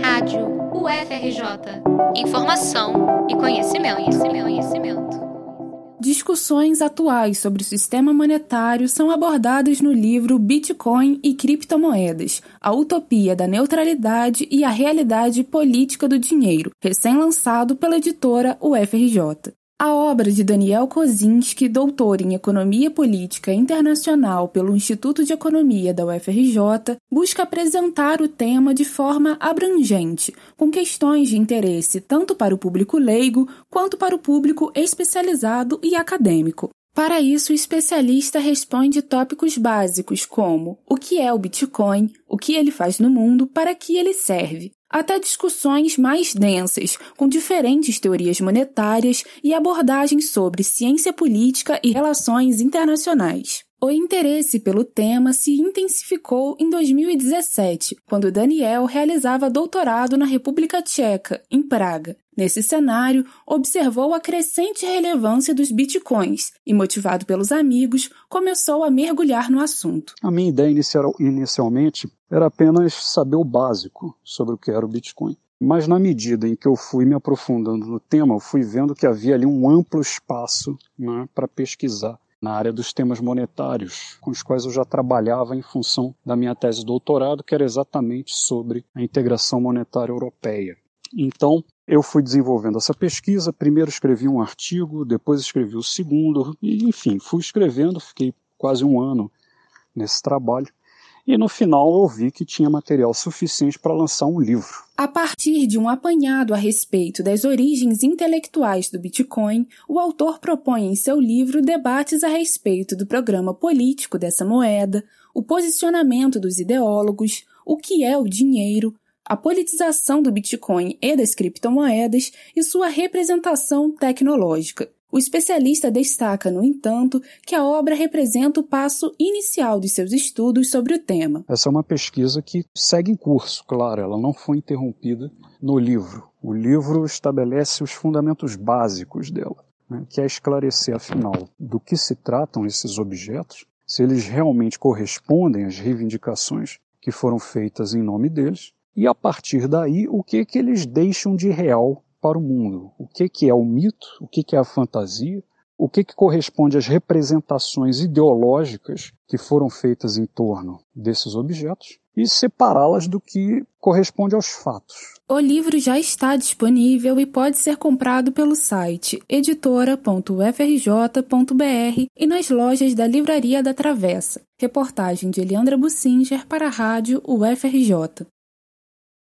Rádio UFRJ. Informação e conhecimento, conhecimento, conhecimento. Discussões atuais sobre o sistema monetário são abordadas no livro Bitcoin e Criptomoedas: A Utopia da Neutralidade e a Realidade Política do Dinheiro, recém-lançado pela editora UFRJ. A obra de Daniel Kozinski, doutor em Economia Política Internacional pelo Instituto de Economia da UFRJ, busca apresentar o tema de forma abrangente, com questões de interesse tanto para o público leigo quanto para o público especializado e acadêmico. Para isso, o especialista responde tópicos básicos como o que é o Bitcoin, o que ele faz no mundo, para que ele serve, até discussões mais densas, com diferentes teorias monetárias e abordagens sobre ciência política e relações internacionais. O interesse pelo tema se intensificou em 2017, quando Daniel realizava doutorado na República Tcheca, em Praga. Nesse cenário, observou a crescente relevância dos bitcoins e, motivado pelos amigos, começou a mergulhar no assunto. A minha ideia inicial, inicialmente era apenas saber o básico sobre o que era o Bitcoin. Mas na medida em que eu fui me aprofundando no tema, eu fui vendo que havia ali um amplo espaço né, para pesquisar na área dos temas monetários, com os quais eu já trabalhava em função da minha tese de doutorado, que era exatamente sobre a integração monetária europeia. Então, eu fui desenvolvendo essa pesquisa, primeiro escrevi um artigo, depois escrevi o segundo, e enfim, fui escrevendo, fiquei quase um ano nesse trabalho. E no final eu vi que tinha material suficiente para lançar um livro. A partir de um apanhado a respeito das origens intelectuais do Bitcoin, o autor propõe em seu livro debates a respeito do programa político dessa moeda, o posicionamento dos ideólogos, o que é o dinheiro, a politização do Bitcoin e das criptomoedas e sua representação tecnológica. O especialista destaca, no entanto, que a obra representa o passo inicial de seus estudos sobre o tema. Essa é uma pesquisa que segue em curso, claro, ela não foi interrompida no livro. O livro estabelece os fundamentos básicos dela, né, que é esclarecer, afinal, do que se tratam esses objetos, se eles realmente correspondem às reivindicações que foram feitas em nome deles, e a partir daí o que, que eles deixam de real para o mundo. O que, que é o mito, o que, que é a fantasia, o que, que corresponde às representações ideológicas que foram feitas em torno desses objetos e separá-las do que corresponde aos fatos. O livro já está disponível e pode ser comprado pelo site editora.ufrj.br e nas lojas da Livraria da Travessa. Reportagem de Eliandra Bussinger para a rádio UFRJ.